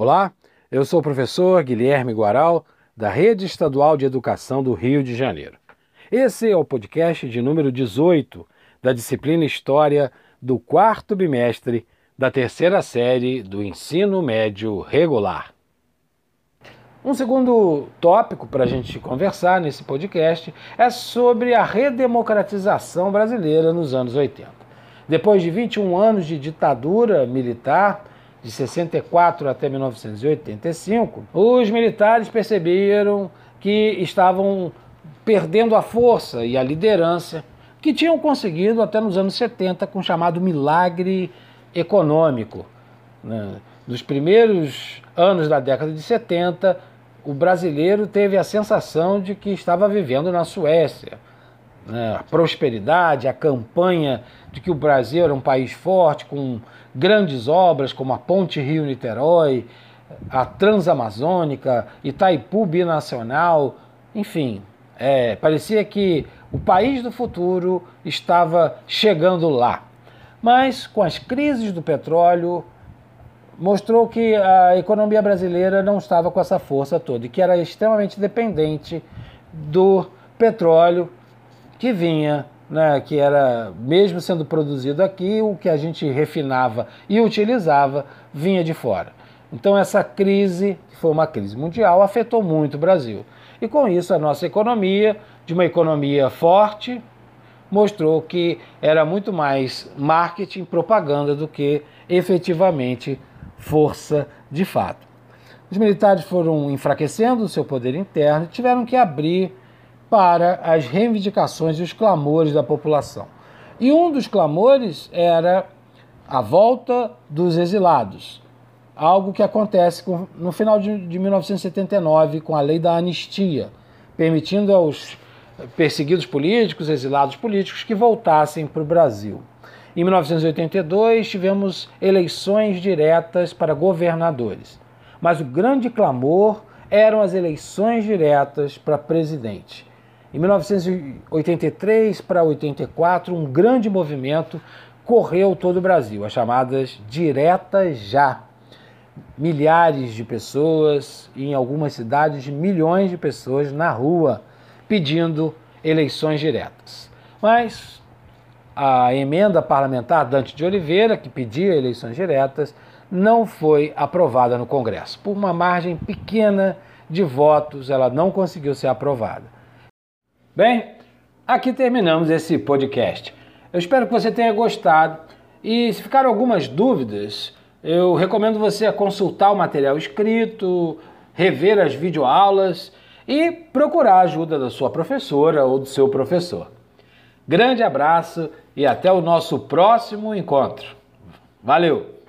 Olá, eu sou o professor Guilherme Guaral, da Rede Estadual de Educação do Rio de Janeiro. Esse é o podcast de número 18 da disciplina História do quarto bimestre da terceira série do ensino médio regular. Um segundo tópico para a gente conversar nesse podcast é sobre a redemocratização brasileira nos anos 80. Depois de 21 anos de ditadura militar, de 64 até 1985, os militares perceberam que estavam perdendo a força e a liderança que tinham conseguido até nos anos 70 com o chamado milagre econômico. Né? Nos primeiros anos da década de 70, o brasileiro teve a sensação de que estava vivendo na Suécia. Né? A prosperidade, a campanha de que o Brasil era um país forte, com grandes obras como a Ponte Rio-Niterói, a Transamazônica, Itaipu Binacional, enfim, é, parecia que o país do futuro estava chegando lá. Mas com as crises do petróleo, mostrou que a economia brasileira não estava com essa força toda e que era extremamente dependente do petróleo que vinha né, que era, mesmo sendo produzido aqui, o que a gente refinava e utilizava vinha de fora. Então, essa crise, que foi uma crise mundial, afetou muito o Brasil. E com isso, a nossa economia, de uma economia forte, mostrou que era muito mais marketing, propaganda do que efetivamente força de fato. Os militares foram enfraquecendo o seu poder interno e tiveram que abrir para as reivindicações e os clamores da população. E um dos clamores era a volta dos exilados, algo que acontece no final de 1979 com a lei da anistia, permitindo aos perseguidos políticos, exilados políticos, que voltassem para o Brasil. Em 1982, tivemos eleições diretas para governadores, mas o grande clamor eram as eleições diretas para presidente. Em 1983 para 84, um grande movimento correu todo o Brasil, as chamadas diretas já. Milhares de pessoas, em algumas cidades, milhões de pessoas na rua pedindo eleições diretas. Mas a emenda parlamentar Dante de Oliveira, que pedia eleições diretas, não foi aprovada no Congresso. Por uma margem pequena de votos, ela não conseguiu ser aprovada. Bem, aqui terminamos esse podcast. Eu espero que você tenha gostado e se ficaram algumas dúvidas, eu recomendo você consultar o material escrito, rever as videoaulas e procurar a ajuda da sua professora ou do seu professor. Grande abraço e até o nosso próximo encontro. Valeu!